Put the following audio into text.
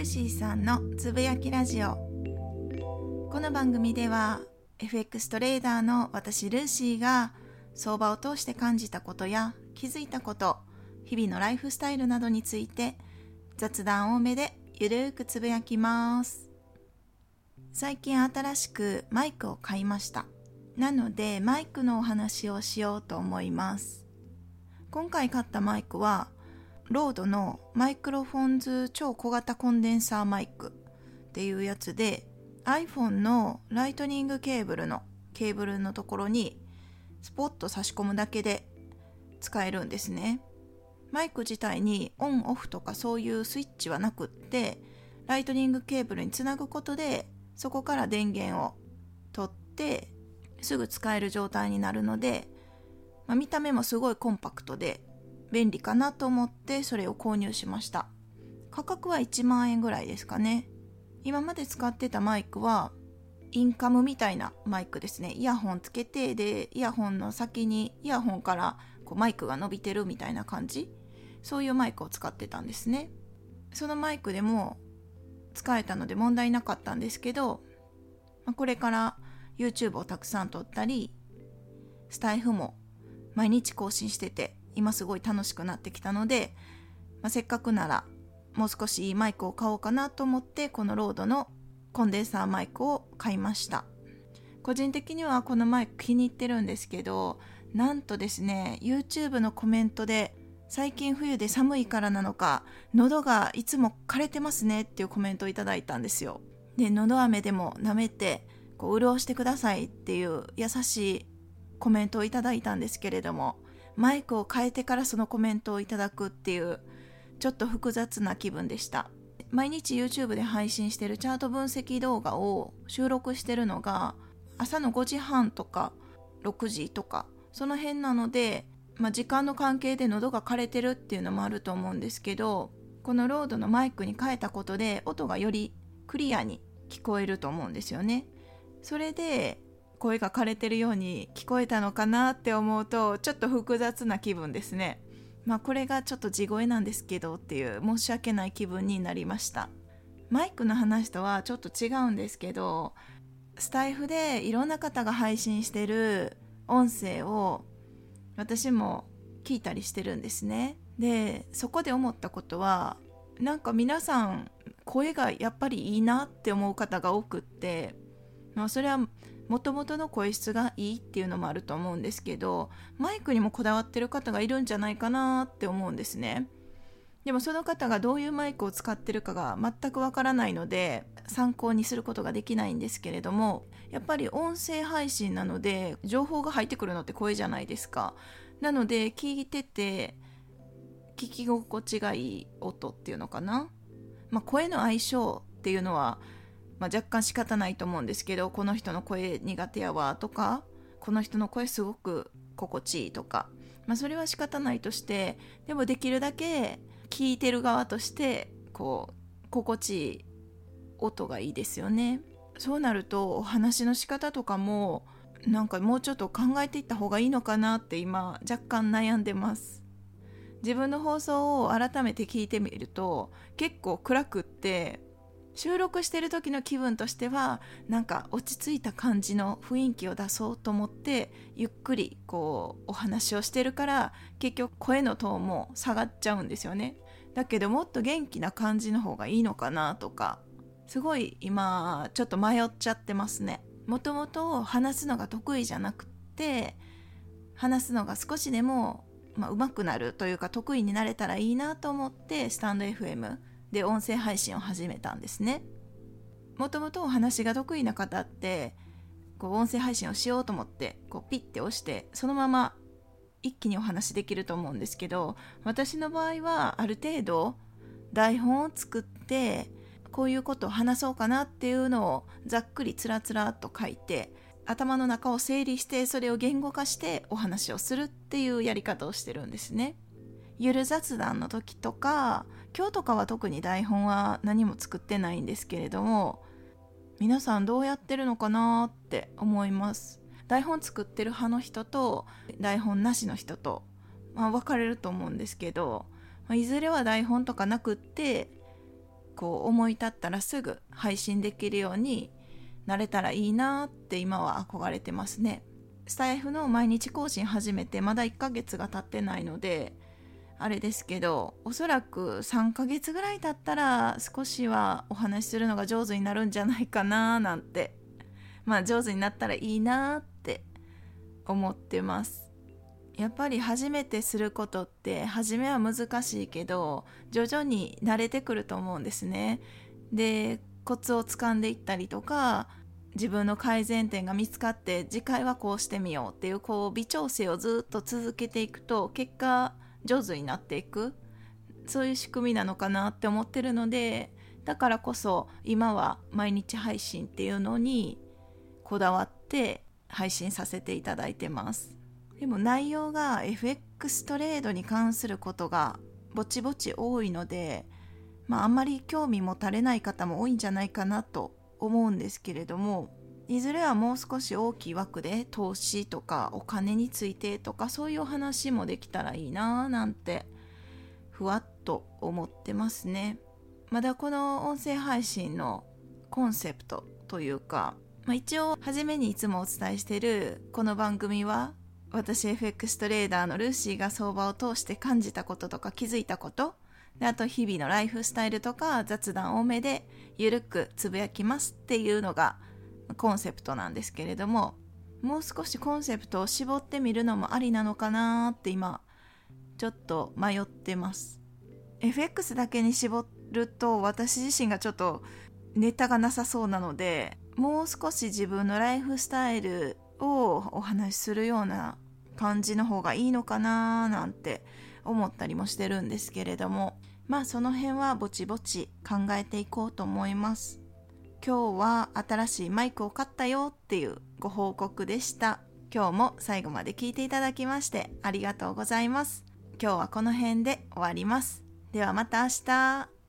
ルーシーさんのつぶやきラジオ。この番組では FX トレーダーの私ルーシーが相場を通して感じたことや気づいたこと日々のライフスタイルなどについて雑談多めでゆるーくつぶやきます。最近新しくマイクを買いました。なのでマイクのお話をしようと思います。今回買ったマイクはRODE の Microphones 超小型コンデンサーマイクっていうやつで iPhone のライトニングケーブルのケーブルのところにスポッと差し込むだけで使えるんですね。マイク自体にオンオフとかそういうスイッチはなくってライトニングケーブルにつなぐことでそこから電源を取ってすぐ使える状態になるので、まあ、見た目もすごいコンパクトで便利かなと思ってそれを購入しました。価格は1万円ぐらいですかね。今まで使ってたマイクはインカムみたいなマイクですね。イヤホンつけてでイヤホンの先にイヤホンからこうマイクが伸びてるみたいな感じ。そういうマイクを使ってたんですね。そのマイクでも使えたので問題なかったんですけど、まあ、これから YouTube をたくさん撮ったりスタイフも毎日更新してて今すごい楽しくなってきたので、まあ、せっかくならもう少しいいマイクを買おうかなと思ってこのロードのコンデンサーマイクを買いました。個人的にはこのマイク気に入ってるんですけどなんとですね YouTube のコメントで最近冬で寒いからなのか喉がいつも枯れてますねっていうコメントをいただいたんですよ。で喉飴でも舐めてこう潤してくださいっていう優しいコメントをいただいたんですけれどもマイクを変えてからそのコメントをいただくっていうちょっと複雑な気分でした。毎日 YouTube で配信してるチャート分析動画を収録してるのが朝の5時半とか6時とかその辺なので、まあ、時間の関係で喉が枯れてるっていうのもあると思うんですけどこのロードのマイクに変えたことで音がよりクリアに聞こえると思うんですよね。それで声が枯れてるように聞こえたのかなって思うとちょっと複雑な気分ですね。まあこれがちょっと地声なんですけどっていう申し訳ない気分になりました。マイクの話とはちょっと違うんですけどスタイフでいろんな方が配信してる音声を私も聞いたりしてるんですね。でそこで思ったことはなんか皆さん声がやっぱりいいなって思う方が多くって、まあ、それはもともとの声質がいいっていうのもあると思うんですけどマイクにもこだわってる方がいるんじゃないかなって思うんですね。でもその方がどういうマイクを使ってるかが全くわからないので参考にすることができないんですけれどもやっぱり音声配信なので情報が入ってくるのって声じゃないですか。なので聞いてて聞き心地がいい音っていうのかな、まあ、声の相性っていうのはまあ、若干仕方ないと思うんですけどこの人の声苦手やわとかこの人の声すごく心地いいとか、まあ、それは仕方ないとしてでもできるだけ聞いてる側としてこう心地いい音がいいですよね。そうなるとお話の仕方とかもなんかもうちょっと考えていった方がいいのかなって今若干悩んでます。自分の放送を改めて聞いてみると結構暗くって収録してる時の気分としてはなんか落ち着いた感じの雰囲気を出そうと思ってゆっくりこうお話をしてるから結局声のトーンも下がっちゃうんですよね。だけどもっと元気な感じの方がいいのかなとかすごい今ちょっと迷っちゃってますね。もともと話すのが得意じゃなくって話すのが少しでも、まあ、上手くなるというか得意になれたらいいなと思ってスタンド FM で音声配信を始めたんですねもともとお話が得意な方ってこう音声配信をしようと思ってこうピッて押してそのまま一気にお話できると思うんですけど私の場合はある程度台本を作ってこういうことを話そうかなっていうのをざっくりつらつらっと書いて頭の中を整理してそれを言語化してお話をするっていうやり方をしてるんですね。ゆる雑談の時とか今日とかは特に台本は何も作ってないんですけれども皆さんどうやってるのかなって思います台本作ってる派の人と台本なしの人と、まあ、分かれると思うんですけど、まあ、いずれは台本とかなくってこう思い立ったらすぐ配信できるようになれたらいいなって今は憧れてますね。スタイフの毎日更新始めてまだ1ヶ月が経ってないのであれですけどおそらく3ヶ月ぐらい経ったら少しはお話しするのが上手になるんじゃないかななんて。まあ上手になったらいいなって思ってます。やっぱり初めてすることって初めは難しいけど徐々に慣れてくると思うんですね。でコツをつかんでいったりとか自分の改善点が見つかって次回はこうしてみようっていうこう微調整をずっと続けていくと結果上手になっていくそういう仕組みなのかなって思ってるのでだからこそ今は毎日配信っていうのにこだわって配信させていただいてます。でも内容が FX トレードに関することがぼちぼち多いのでまああんまり興味持たれない方も多いんじゃないかなと思うんですけれどもいずれはもう少し大きい枠で投資とかお金についてとかそういうお話もできたらいいなぁなんてふわっと思ってますね。まだこの音声配信のコンセプトというか、まあ、一応初めにいつもお伝えしてるこの番組は私 FX トレーダーのルーシーが相場を通して感じたこととか気づいたこと。であと日々のライフスタイルとか雑談多めでゆるくつぶやきますっていうのがコンセプトなんですけれどももう少しコンセプトを絞ってみるのもありなのかなって今ちょっと迷ってます。FX だけに絞ると私自身がちょっとネタがなさそうなのでもう少し自分のライフスタイルをお話しするような感じの方がいいのかななんて思ったりもしてるんですけれどもまあその辺はぼちぼち考えていこうと思います。今日は新しいマイクを買ったよっていうご報告でした。今日も最後まで聞いていただきましてありがとうございます。今日はこの辺で終わります。ではまた明日。